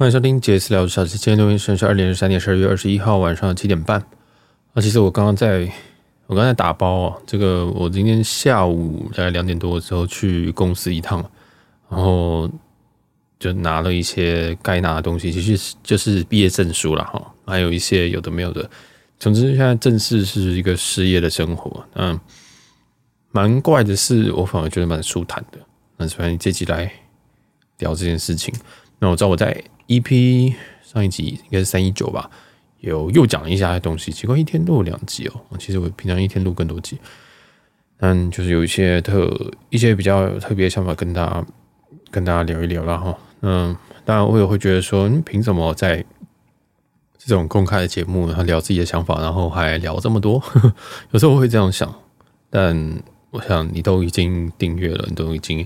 欢迎收听杰斯聊小七。今天录音时间是二零二三年十二月二十一号晚上七点半。啊，其实我刚刚在，我刚才打包啊。这个我今天下午大概两点多的时候去公司一趟，然后就拿了一些该拿的东西，其实就是毕业证书了哈，还有一些有的没有的。总之，现在正式是一个失业的生活。嗯，蛮怪的是，我反而觉得蛮舒坦的。那所以这集来聊这件事情。那我知道我在 EP 上一集应该是三一九吧，有又讲了一下东西。奇怪，一天录两集哦。其实我平常一天录更多集，但就是有一些特一些比较特别的想法跟大家跟大家聊一聊啦哈。嗯，当然我也会觉得说，你凭什么在？这种公开的节目，他聊自己的想法，然后还聊这么多，有时候我会这样想。但我想你都已经订阅了，你都已经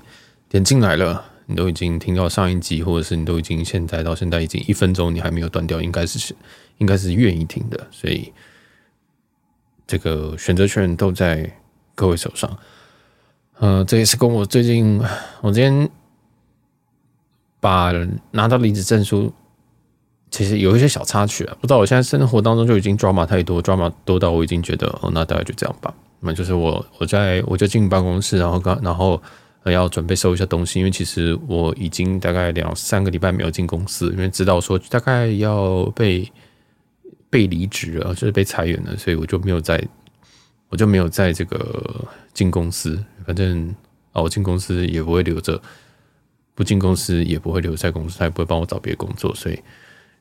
点进来了，你都已经听到上一集，或者是你都已经现在到现在已经一分钟，你还没有断掉，应该是是应该是愿意听的。所以这个选择权都在各位手上。呃，这也是跟我最近，我今天把拿到离职证书。其实有一些小插曲啊，不知道我现在生活当中就已经 drama 太多，drama 多到我已经觉得哦，那大概就这样吧。那就是我我在我就进办公室，然后刚然后要准备收一下东西，因为其实我已经大概两三个礼拜没有进公司，因为知道说大概要被被离职了，就是被裁员了，所以我就没有在，我就没有在这个进公司。反正啊，我进公司也不会留着，不进公司也不会留在公司，他也不会帮我找别的工作，所以。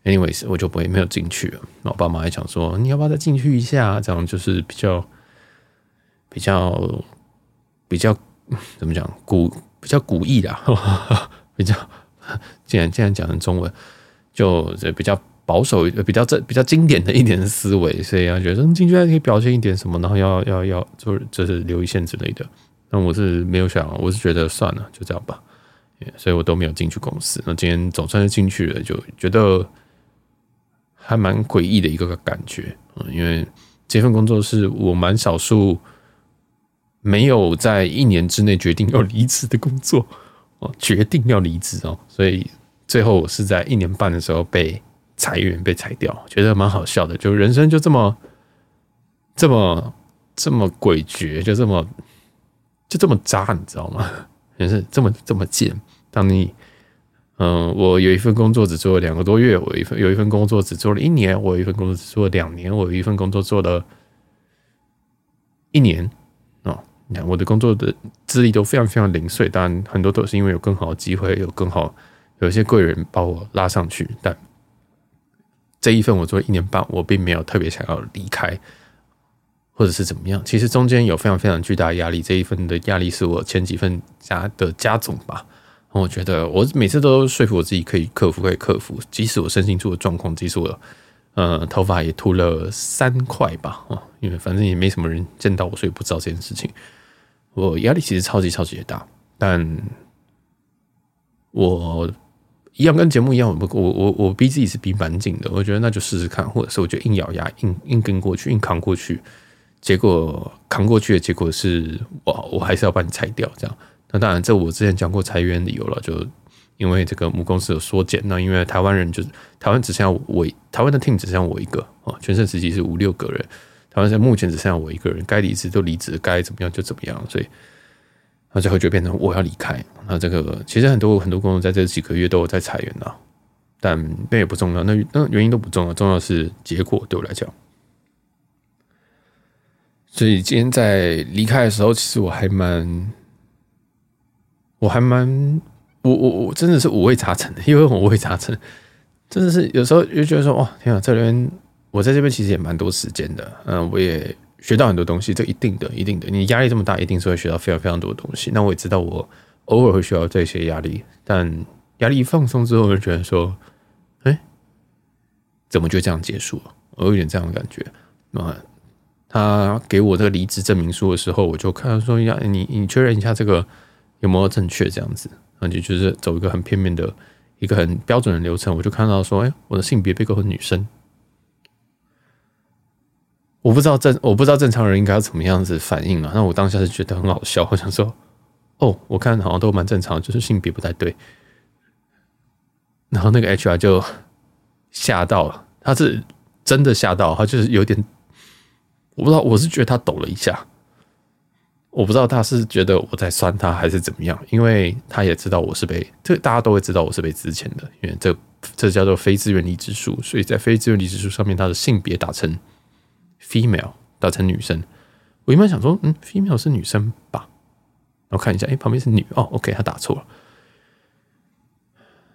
anyways，我就不会没有进去了。那我爸妈还讲说，你要不要再进去一下？这样就是比较比较比较 怎么讲古比较古意的，比较竟然竟然讲成中文，就比较保守，比较这比较经典的一点思维，所以要觉得进去还可以表现一点什么，然后要要要就是就是留一线之类的。那我是没有想，我是觉得算了，就这样吧。所以我都没有进去公司。那今天总算是进去了，就觉得。还蛮诡异的一个感觉，嗯，因为这份工作是我蛮少数没有在一年之内决定要离职的工作哦，决定要离职哦，所以最后我是在一年半的时候被裁员被裁掉，觉得蛮好笑的，就人生就这么这么这么诡谲，就这么就这么渣，你知道吗？也是这么这么贱，当你。嗯，我有一份工作只做了两个多月，我一份有一份工作只做了一年，我有一份工作只做了两年，我有一份工作做了一年。我的工作的资历都非常非常零碎，当然很多都是因为有更好的机会，有更好有一些贵人把我拉上去。但这一份我做一年半，我并没有特别想要离开，或者是怎么样。其实中间有非常非常巨大的压力，这一份的压力是我前几份家的家总吧。我觉得我每次都说服我自己可以克服，可以克服。即使我身心出了状况，即使我呃头发也秃了三块吧，哦，因为反正也没什么人见到我，所以不知道这件事情。我压力其实超级超级的大，但我一样跟节目一样，我我我我逼自己是逼蛮紧的。我觉得那就试试看，或者是我就硬咬牙硬硬跟过去，硬扛过去。结果扛过去的结果是我我还是要把你裁掉，这样。那当然，这我之前讲过裁员理由了，就因为这个母公司有缩减。那因为台湾人就是台湾只剩下我，台湾的 team 只剩下我一个啊，全盛时期是五六个人，台湾现在目前只剩下我一个人，该离职都离职，该怎么样就怎么样，所以那最后就变成我要离开。那这个其实很多很多工作在这几个月都有在裁员了，但那也不重要，那那原因都不重要，重要是结果对我来讲。所以今天在离开的时候，其实我还蛮。我还蛮我我我真的是五味杂陈的，因为五味杂陈，真的是有时候就觉得说，哇，天啊，这边我在这边其实也蛮多时间的，嗯，我也学到很多东西，这一定的，一定的，你压力这么大，一定是会学到非常非常多的东西。那我也知道，我偶尔会需要这些压力，但压力一放松之后，就觉得说，哎，怎么就这样结束了？我有点这样的感觉。那他给我这个离职证明书的时候，我就看说，呀，你你确认一下这个。有没有正确这样子？那就就是走一个很片面的一个很标准的流程。我就看到说，哎，我的性别被告是女生。我不知道正我不知道正常人应该要怎么样子反应啊。那我当下是觉得很好笑，我想说，哦，我看好像都蛮正常，就是性别不太对。然后那个 HR 就吓到了，他是真的吓到，他就是有点，我不知道，我是觉得他抖了一下，我不知道他是觉得我在酸他还是怎么样，因为他也知道我是被这大家都会知道我是被之前的，因为这这叫做非自愿离职数，所以在非自愿离职数上面，他的性别打成 female，打成女生。我一般想说，嗯，female 是女生吧？然后看一下，哎，旁边是女哦，OK，他打错了。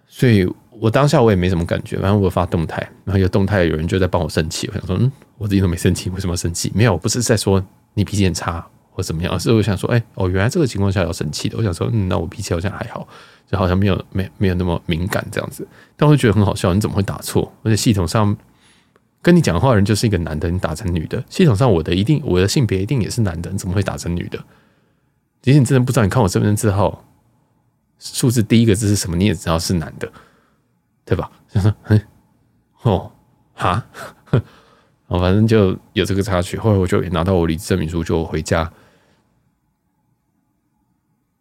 所以我当下我也没什么感觉，反正我发动态，然后有动态有人就在帮我生气。我想说，嗯，我自己都没生气，为什么生气？没有，我不是在说你脾气很差或怎么样，而是我想说，哎，哦，原来这个情况下要生气的。我想说，嗯，那我脾气好像还好，就好像没有没没有那么敏感这样子。但我会觉得很好笑，你怎么会打错？而且系统上。跟你讲话的人就是一个男的，你打成女的，系统上我的一定我的性别一定也是男的，你怎么会打成女的？其实你真的不知道，你看我身份证字号数字第一个字是什么，你也知道是男的，对吧？就说，嗯，哦，哈，哦，反正就有这个插曲。后来我就拿到我离职证明书，就回家。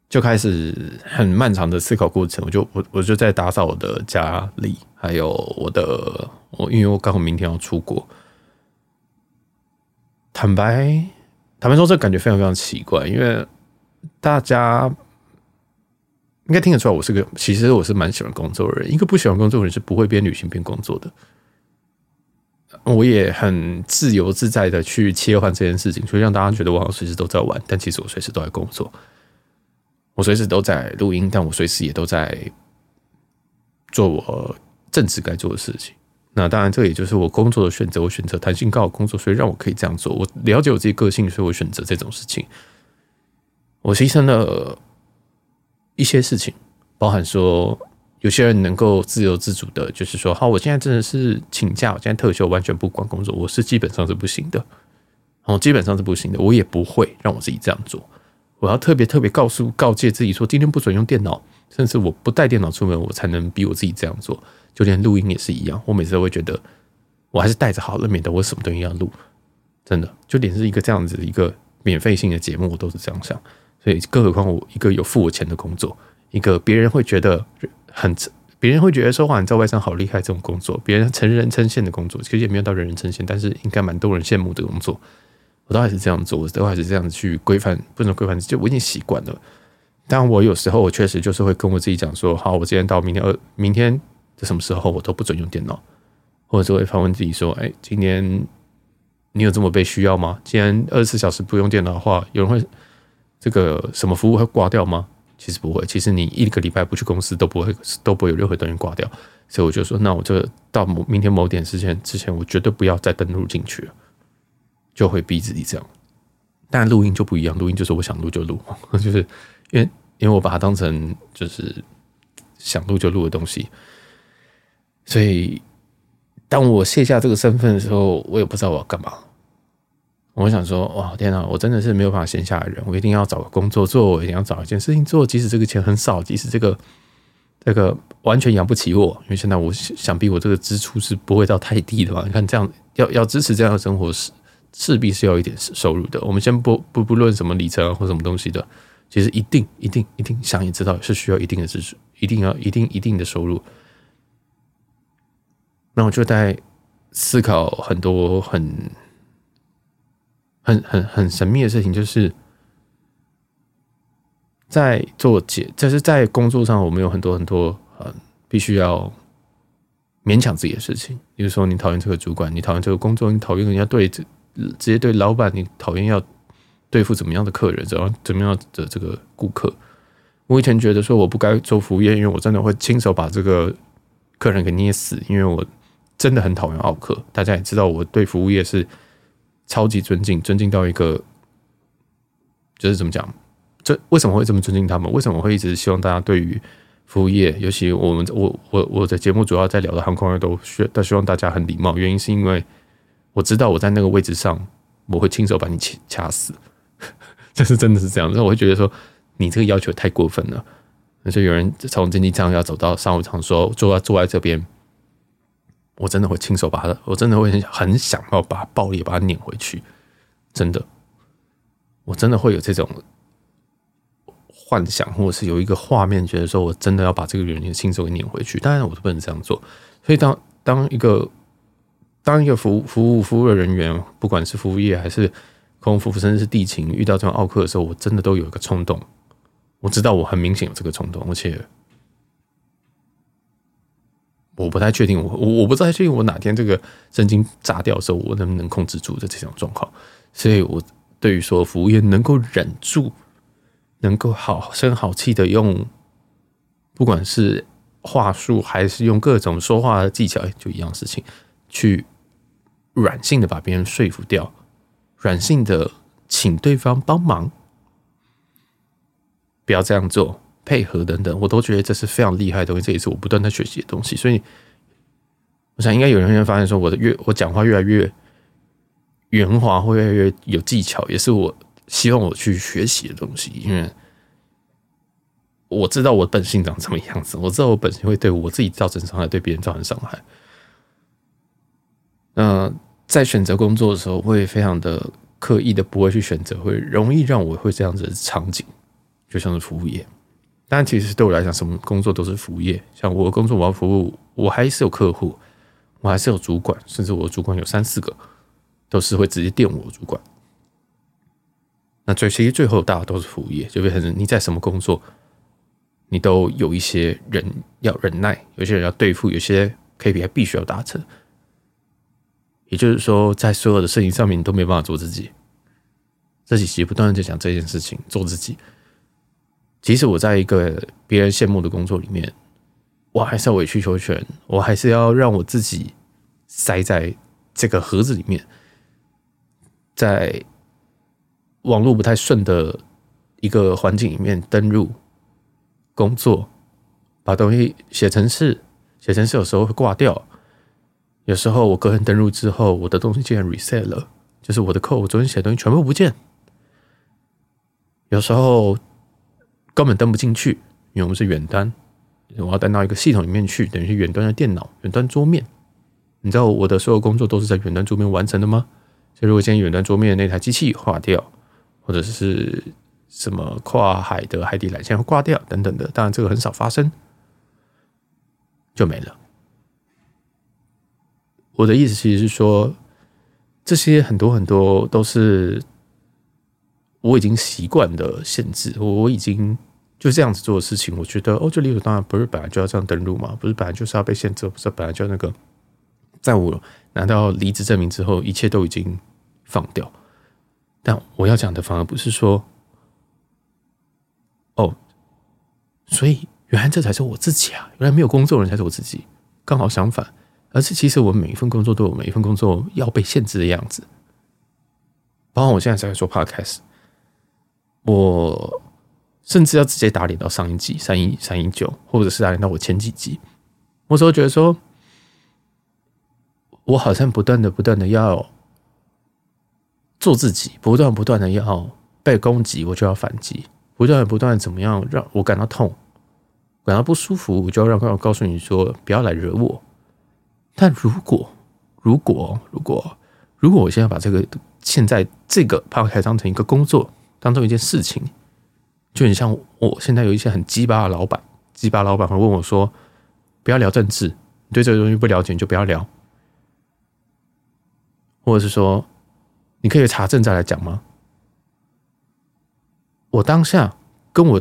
就开始很漫长的思考过程，我就我我就在打扫我的家里，还有我的我，因为我刚好明天要出国。坦白坦白说，这感觉非常非常奇怪，因为大家应该听得出来，我是个其实我是蛮喜欢工作的人。一个不喜欢工作的人是不会边旅行边工作的。我也很自由自在的去切换这件事情，所以让大家觉得我好像随时都在玩，但其实我随时都在工作。我随时都在录音，但我随时也都在做我正职该做的事情。那当然，这也就是我工作的选择。我选择弹性高的工作，所以让我可以这样做。我了解我自己个性，所以我选择这种事情。我牺牲了一些事情，包含说有些人能够自由自主的，就是说，好，我现在真的是请假，我现在特休，完全不管工作，我是基本上是不行的。哦，基本上是不行的，我也不会让我自己这样做。我要特别特别告诉告诫自己说，今天不准用电脑，甚至我不带电脑出门，我才能逼我自己这样做。就连录音也是一样，我每次都会觉得，我还是带着好了，免得我什么东西要录。真的，就连是一个这样子的一个免费性的节目，我都是这样想。所以，更何况我一个有付我钱的工作，一个别人会觉得很，别人会觉得说，哇，你在外商好厉害这种工作，别人成人称羡的工作，其实也没有到人人称羡，但是应该蛮多人羡慕的工作。我都还是这样做，我都还是这样子去规范，不能规范，就我已经习惯了。但我有时候我确实就是会跟我自己讲说，好，我今天到明天二明天的什么时候我都不准用电脑，或者是会反问自己说，哎，今天你有这么被需要吗？既然二十四小时不用电脑的话，有人会这个什么服务会挂掉吗？其实不会，其实你一个礼拜不去公司都不会都不会有任何东西挂掉。所以我就说，那我就到某明天某点之前之前，我绝对不要再登录进去了。就会逼自己这样，但录音就不一样，录音就是我想录就录，就是因为因为我把它当成就是想录就录的东西，所以当我卸下这个身份的时候，我也不知道我要干嘛。我想说，哇，天哪，我真的是没有办法闲下来的人，我一定要找个工作做，我一定要找一件事情做，即使这个钱很少，即使这个这个完全养不起我，因为现在我想必我这个支出是不会到太低的吧？你看这样要要支持这样的生活是。势必是要一点收入的。我们先不不不论什么里程或什么东西的，其实一定一定一定想也知道是需要一定的支出，一定要一定一定的收入。那我就在思考很多很很很很神秘的事情，就是在做解，就是在工作上，我们有很多很多呃，必须要勉强自己的事情。比如说，你讨厌这个主管，你讨厌这个工作，你讨厌人家对着。直接对老板，你讨厌要对付怎么样的客人，怎样怎么样的这个顾客？我以前觉得说我不该做服务业，因为我真的会亲手把这个客人给捏死，因为我真的很讨厌奥客。大家也知道，我对服务业是超级尊敬，尊敬到一个就是怎么讲？这为什么会这么尊敬他们？为什么会一直希望大家对于服务业，尤其我们我我我的节目主要在聊的航空业，都需都希望大家很礼貌。原因是因为。我知道我在那个位置上，我会亲手把你掐掐死，这是真的是这样。所以我会觉得说，你这个要求太过分了。而且有人从经济舱要走到商务舱，说坐在坐在这边，我真的会亲手把他，我真的会很想要把暴力把他撵回去。真的，我真的会有这种幻想，或者是有一个画面，觉得说我真的要把这个人的心手给撵回去。当然，我都不能这样做。所以，当当一个当一个服务服务服务的人员，不管是服务业还是空服，甚至是地勤，遇到这种奥客的时候，我真的都有一个冲动。我知道我很明显有这个冲动，而且我不太确定我，我我不太确定我哪天这个神经炸掉的时候，我能不能控制住的这种状况。所以，我对于说服务业能够忍住。能够好声好气的用，不管是话术还是用各种说话的技巧，就一样事情，去软性的把别人说服掉，软性的请对方帮忙，不要这样做，配合等等，我都觉得这是非常厉害的东西，这也是我不断在学习的东西。所以，我想应该有人会发现说，我的越我讲话越来越圆滑，会越来越有技巧，也是我。希望我去学习的东西，因为我知道我本性长什么样子，我知道我本性会对我自己造成伤害，对别人造成伤害。那在选择工作的时候，会非常的刻意的不会去选择，会容易让我会这样子的场景，就像是服务业。但其实对我来讲，什么工作都是服务业。像我的工作，我要服务，我还是有客户，我还是有主管，甚至我的主管有三四个，都是会直接电我主管。那最其实最后大家都是服务业，就变成你在什么工作，你都有一些人要忍耐，有些人要对付，有些 KPI 必须要达成。也就是说，在所有的事情上面，你都没办法做自己。这几期不断的在讲这件事情，做自己。即使我在一个别人羡慕的工作里面，我还是要委曲求全，我还是要让我自己塞在这个盒子里面，在。网络不太顺的一个环境里面登入工作，把东西写成是，写成是有时候会挂掉，有时候我个人登入之后，我的东西竟然 reset 了，就是我的 code 我昨天写的东西全部不见，有时候根本登不进去，因为我们是远端，我要登到一个系统里面去，等于是远端的电脑、远端桌面。你知道我的所有工作都是在远端桌面完成的吗？所以如果今天远端桌面的那台机器挂掉，或者是什么跨海的海底缆线会挂掉等等的，当然这个很少发生，就没了。我的意思其实是说，这些很多很多都是我已经习惯的限制，我已经就这样子做的事情。我觉得哦，这理所当然，不是本来就要这样登录吗？不是本来就是要被限制，不是本来就那个，在我拿到离职证明之后，一切都已经放掉。但我要讲的反而不是说，哦，所以原来这才是我自己啊！原来没有工作人才是我自己，刚好相反，而是其实我每一份工作都有每一份工作要被限制的样子。包括我现在在做 Podcast，我甚至要直接打脸到上一季三一三一九，或者是打脸到我前几集，我时候觉得说，我好像不断的不断的要。做自己，不断不断的要被攻击，我就要反击；不断不断怎么样让我感到痛、感到不舒服，我就要让我告诉你说不要来惹我。但如果如果如果如果我现在把这个现在这个 p o c a s t 当成一个工作，当做一件事情，就很像我现在有一些很鸡巴的老板，鸡巴老板会问我说：“不要聊政治，你对这个东西不了解，你就不要聊。”或者是说。你可以查证再来讲吗？我当下跟我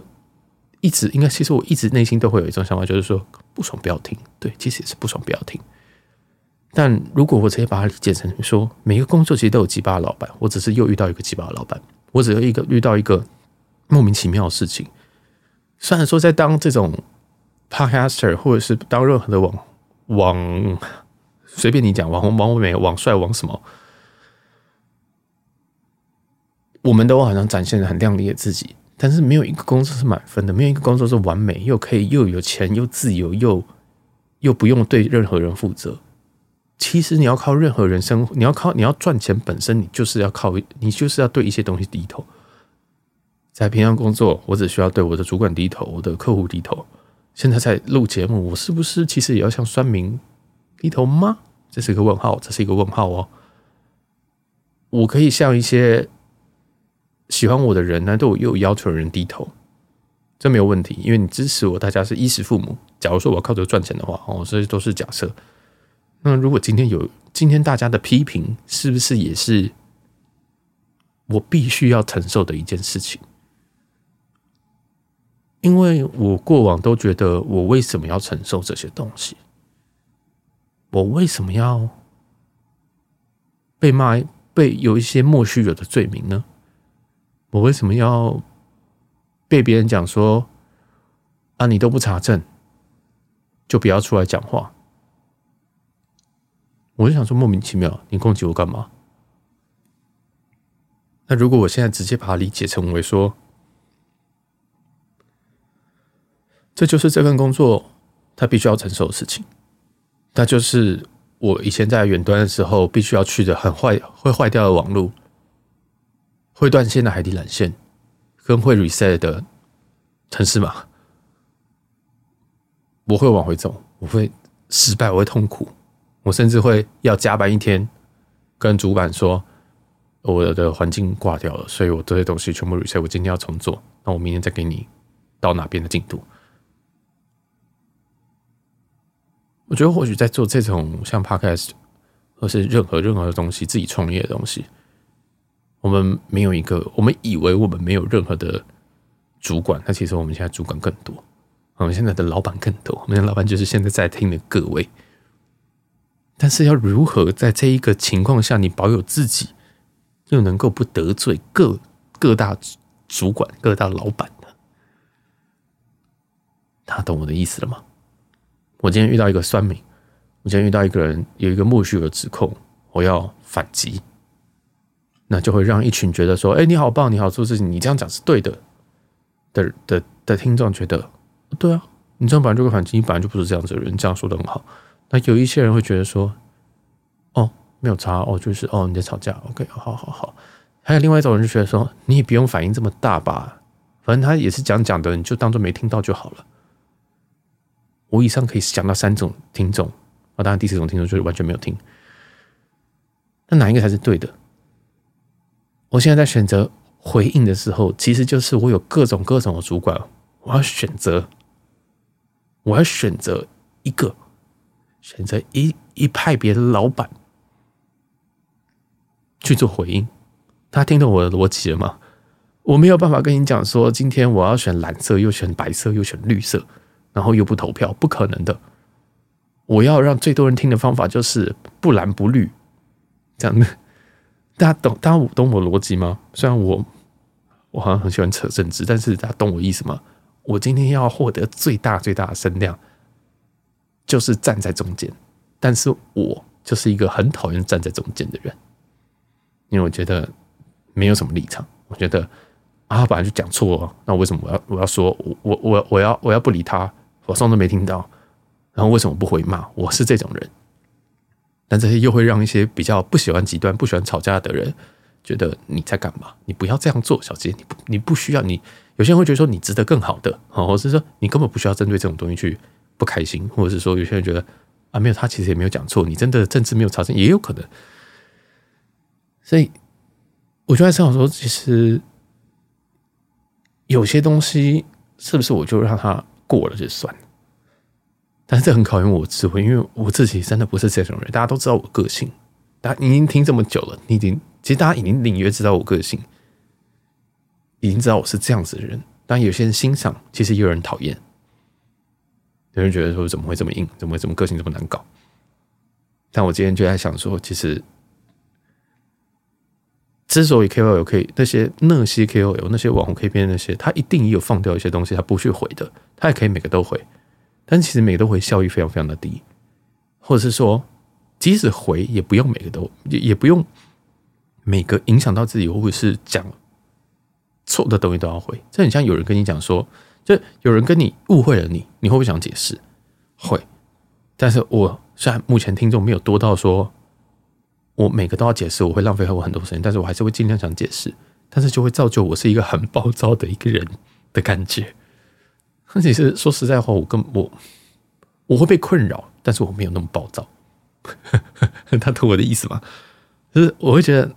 一直应该，其实我一直内心都会有一种想法，就是说不爽不要听。对，其实也是不爽不要听。但如果我直接把它理解成说，每个工作其实都有鸡巴的老板，我只是又遇到一个鸡巴的老板，我只有一个遇到一个莫名其妙的事情。虽然说在当这种 podcaster，或者是当任何的网网随便你讲网红、网美、网帅、网什么。我们都好像展现的很亮丽的自己，但是没有一个工作是满分的，没有一个工作是完美，又可以又有钱又自由又又不用对任何人负责。其实你要靠任何人生，你要靠你要赚钱本身，你就是要靠你就是要对一些东西低头。在平常工作，我只需要对我的主管低头，我的客户低头。现在在录节目，我是不是其实也要向酸民低头吗？这是一个问号，这是一个问号哦。我可以向一些。喜欢我的人呢，对我又有要求的人低头，这没有问题，因为你支持我，大家是衣食父母。假如说我靠这个赚钱的话，哦，这些都是假设。那如果今天有今天大家的批评，是不是也是我必须要承受的一件事情？因为我过往都觉得，我为什么要承受这些东西？我为什么要被骂、被有一些莫须有的罪名呢？我为什么要被别人讲说啊，你都不查证，就不要出来讲话？我就想说，莫名其妙，你攻击我干嘛？那如果我现在直接把它理解成为说，这就是这份工作他必须要承受的事情，那就是我以前在远端的时候必须要去的很坏、会坏掉的网络。会断线的海底缆线，跟会 reset 的城市码，我会往回走，我会失败，我会痛苦，我甚至会要加班一天，跟主管说我的环境挂掉了，所以我这些东西全部 reset，我今天要重做，那我明天再给你到哪边的进度。我觉得或许在做这种像 podcast 或是任何任何的东西，自己创业的东西。我们没有一个，我们以为我们没有任何的主管，那其实我们现在主管更多，我们现在的老板更多。我们的老板就是现在在听的各位。但是要如何在这一个情况下，你保有自己，又能够不得罪各各大主管、各大老板呢？他懂我的意思了吗？我今天遇到一个酸民，我今天遇到一个人有一个莫须有的指控，我要反击。那就会让一群觉得说：“哎，你好棒，你好做事情，你这样讲是对的。”的的的听众觉得：“对啊，你这样本来就会反击，你本来就不是这样子的人，这样说的很好。”那有一些人会觉得说：“哦，没有差哦，就是哦，你在吵架，OK，好好好。”还有另外一种人就觉得说：“你也不用反应这么大吧，反正他也是讲讲的，你就当做没听到就好了。”我以上可以讲到三种听众啊，当然第四种听众就是完全没有听。那哪一个才是对的？我现在在选择回应的时候，其实就是我有各种各种的主管，我要选择，我要选择一个，选择一一派别的老板去做回应。他听懂我的逻辑了吗？我没有办法跟你讲说，今天我要选蓝色，又选白色，又选绿色，然后又不投票，不可能的。我要让最多人听的方法就是不蓝不绿，这样的。大家懂，大家懂我逻辑吗？虽然我我好像很喜欢扯政治，但是大家懂我意思吗？我今天要获得最大最大的声量，就是站在中间。但是我就是一个很讨厌站在中间的人，因为我觉得没有什么立场。我觉得啊，本来就讲错了，那为什么我要我要说我我我我要我要不理他？我什么都没听到，然后为什么不回骂？我是这种人。但这些又会让一些比较不喜欢极端、不喜欢吵架的人觉得你在干嘛？你不要这样做，小杰，你不你不需要你。有些人会觉得说你值得更好的，或者是说你根本不需要针对这种东西去不开心，或者是说有些人觉得啊，没有他其实也没有讲错，你真的政治没有查证也有可能。所以我就在想说，其实有些东西是不是我就让他过了就算了？但是这很考验我智慧，因为我自己真的不是这种人。大家都知道我个性，大家已经听这么久了，你已经其实大家已经隐约知道我个性，已经知道我是这样子的人。但有些人欣赏，其实也有人讨厌，有人觉得说怎么会这么硬，怎么会这么个性这么难搞？但我今天就在想说，其实之所以 KOL 可以那些那些 KOL 那些网红可以变那些，他一定也有放掉一些东西，他不去回的，他也可以每个都回。但其实每个都回效益非常非常的低，或者是说，即使回也不用每个都也也不用每个影响到自己或者是讲错的东西都要回。这很像有人跟你讲说，就有人跟你误会了你，你会不会想解释？会。但是我虽然目前听众没有多到说，我每个都要解释，我会浪费我很多时间，但是我还是会尽量想解释。但是就会造就我是一个很暴躁的一个人的感觉。其实说实在话，我跟我我会被困扰，但是我没有那么暴躁。他懂我的意思吗？就是我会觉得，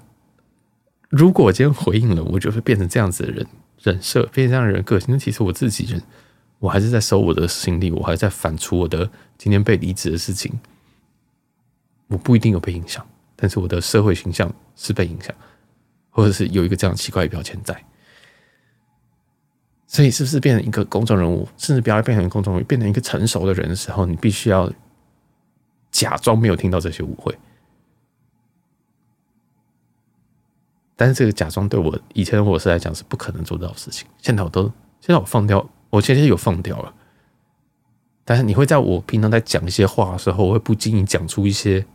如果我今天回应了，我就会变成这样子的人，人设，变成这样的人个性，那其实我自己人，我还是在收我的心力，我还在反刍我的今天被离职的事情。我不一定有被影响，但是我的社会形象是被影响，或者是有一个这样奇怪的标签在。所以，是不是变成一个公众人物，甚至不要变成公众人物，变成一个成熟的人的时候，你必须要假装没有听到这些误会？但是，这个假装对我以前的我是来讲是不可能做到的事情。现在我都，现在我放掉，我其实有放掉了。但是，你会在我平常在讲一些话的时候，我会不经意讲出一些。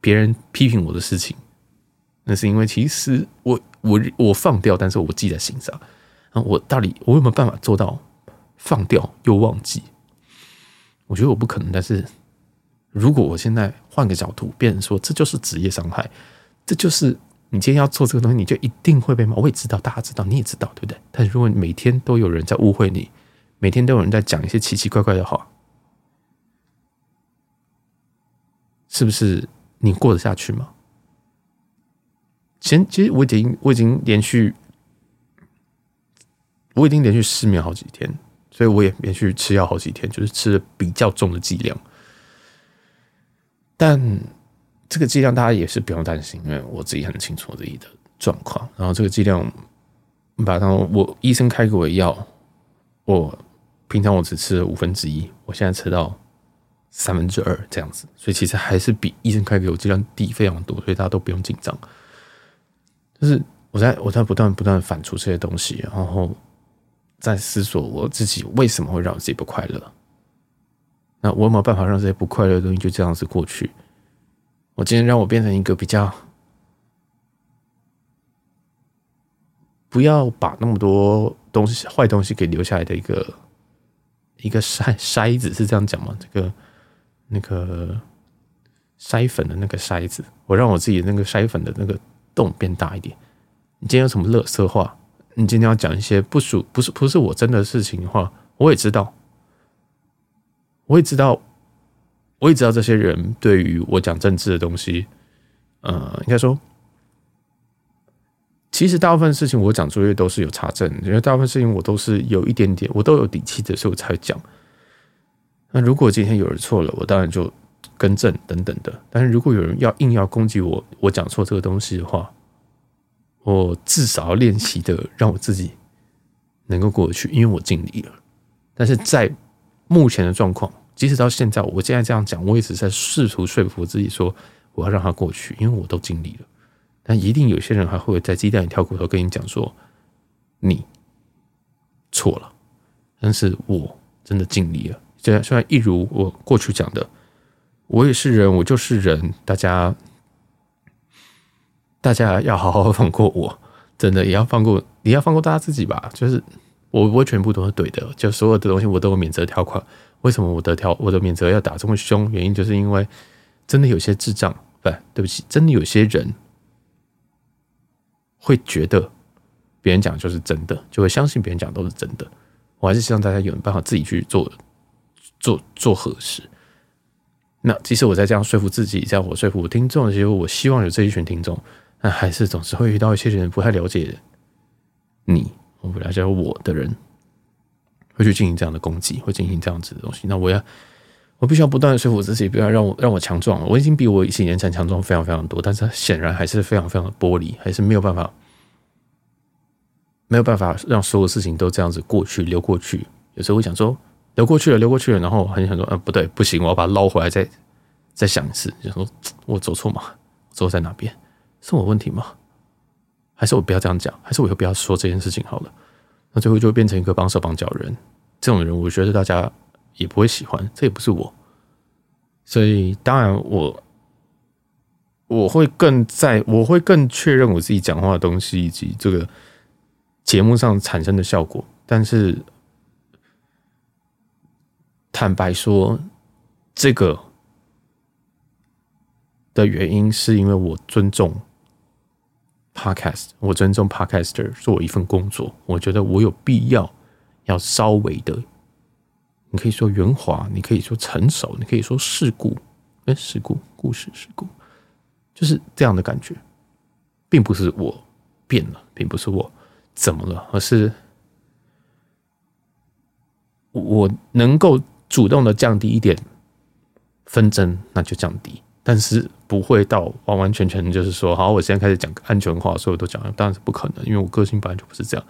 别人批评我的事情，那是因为其实我我我放掉，但是我记在心上。然后，我到底我有没有办法做到放掉又忘记？我觉得我不可能。但是如果我现在换个角度，变成说这就是职业伤害，这就是你今天要做这个东西，你就一定会被骂。我也知道，大家知道，你也知道，对不对？但如果每天都有人在误会你，每天都有人在讲一些奇奇怪怪的话，是不是？你过得下去吗？前其实我已经我已经连续我已经连续失眠好几天，所以我也连续吃药好几天，就是吃了比较重的剂量。但这个剂量大家也是不用担心，因为我自己很清楚自己的状况。然后这个剂量，把它我医生开给我药，我平常我只吃了五分之一，我现在吃到。三分之二这样子，所以其实还是比医生开给我剂量低非常多，所以大家都不用紧张。就是我在我在不断不断反刍这些东西，然后在思索我自己为什么会让自己不快乐。那我有没有办法让这些不快乐的东西就这样子过去？我今天让我变成一个比较不要把那么多东西坏东西给留下来的一个一个筛筛子，是这样讲吗？这个。那个筛粉的那个筛子，我让我自己那个筛粉的那个洞变大一点。你今天有什么乐色话？你今天要讲一些不属不是不是我真的事情的话，我也知道，我也知道，我也知道这些人对于我讲政治的东西，呃，应该说，其实大部分事情我讲出去都是有查证，因为大部分事情我都是有一点点，我都有底气的时候才讲。那如果今天有人错了，我当然就更正等等的。但是如果有人要硬要攻击我，我讲错这个东西的话，我至少要练习的让我自己能够过得去，因为我尽力了。但是在目前的状况，即使到现在，我现在这样讲，我也只是在试图说服自己说我要让它过去，因为我都尽力了。但一定有些人还会在鸡蛋里挑骨头跟你讲说你错了，但是我真的尽力了。虽然虽然一如我过去讲的，我也是人，我就是人，大家大家要好好放过我，真的也要放过，也要放过大家自己吧。就是我不会全部都是对的，就所有的东西我都有免责条款。为什么我的条我的免责要打这么凶？原因就是因为真的有些智障，不，对不起，真的有些人会觉得别人讲就是真的，就会相信别人讲都是真的。我还是希望大家有办法自己去做。做做核实。那即使我在这样说服自己，这样我说服我听众的时候，我希望有这一群听众，那还是总是会遇到一些人不太了解你，我不了解我的人，会去进行这样的攻击，会进行这样子的东西。那我要，我必须要不断的说服自己，不要让我让我强壮。我已经比我以前年前强壮非常非常多，但是显然还是非常非常的玻璃，还是没有办法，没有办法让所有事情都这样子过去流过去。有时候会想说。流过去了，流过去了，然后很想说，嗯，不对，不行，我要把它捞回来，再再想一次，就说我走错吗？走在哪边？是我问题吗？还是我不要这样讲？还是我以后不要说这件事情好了？那最后就变成一个绑手绑脚人。这种人，我觉得大家也不会喜欢，这也不是我。所以，当然我我会更在，我会更确认我自己讲话的东西以及这个节目上产生的效果，但是。坦白说，这个的原因是因为我尊重 podcast，我尊重 podcaster 做一份工作，我觉得我有必要要稍微的，你可以说圆滑，你可以说成熟，你可以说事故，哎，事故故事事故，就是这样的感觉，并不是我变了，并不是我怎么了，而是我能够主动的降低一点纷争，那就降低。但是不会到完完全全就是说，好，我现在开始讲安全话，所有都讲，当然是不可能，因为我个性本来就不是这样。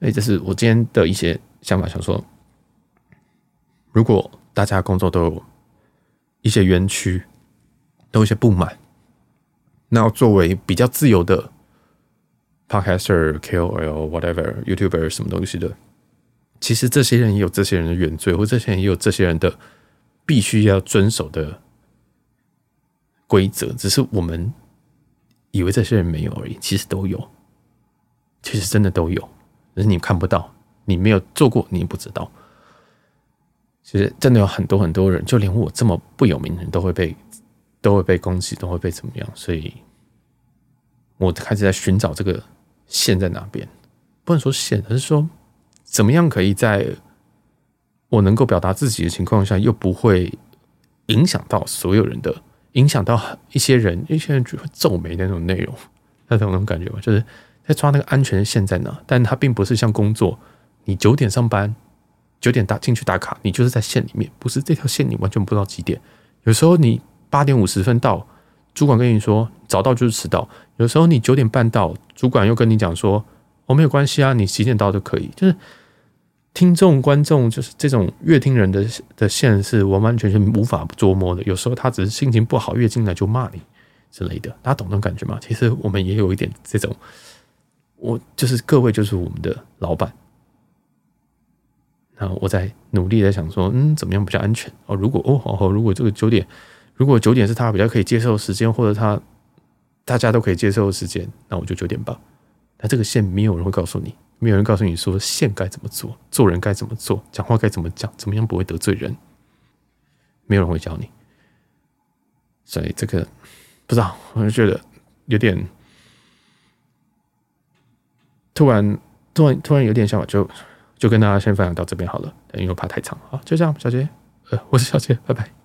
哎，这是我今天的一些想法，想说，如果大家工作都有一些冤屈，都有一些不满，那作为比较自由的 podcaster、KOL、whatever、YouTuber 什么东西的。其实这些人也有这些人的原罪，或这些人也有这些人的必须要遵守的规则，只是我们以为这些人没有而已，其实都有，其实真的都有，只是你看不到，你没有做过，你不知道。其实真的有很多很多人，就连我这么不有名的人都会被都会被攻击，都会被怎么样，所以我开始在寻找这个线在哪边，不能说线，而是说。怎么样可以在我能够表达自己的情况下，又不会影响到所有人的，影响到一些人，一些人就会皱眉的那种内容，那种那种感觉吧，就是在抓那个安全线在哪，但它并不是像工作，你九点上班，九点打进去打卡，你就是在线里面，不是这条线你完全不知道几点，有时候你八点五十分到，主管跟你说早到就是迟到，有时候你九点半到，主管又跟你讲说哦没有关系啊，你几点到都可以，就是。听众、观众就是这种阅听人的的线是完完全全无法捉摸的。有时候他只是心情不好，越进来就骂你之类的，大家懂那种感觉吗？其实我们也有一点这种，我就是各位就是我们的老板，然后我在努力的想说，嗯，怎么样比较安全哦？如果哦哦，如果这个九点，如果九点是他比较可以接受的时间，或者他大家都可以接受的时间，那我就九点吧。那这个线没有人会告诉你。没有人告诉你说线该怎么做，做人该怎么做，讲话该怎么讲，怎么样不会得罪人。没有人会教你，所以这个不知道，我就觉得有点突然，突然，突然有点想法，就就跟大家先分享到这边好了，因为我怕太长。好，就这样，小杰，呃，我是小杰，拜拜。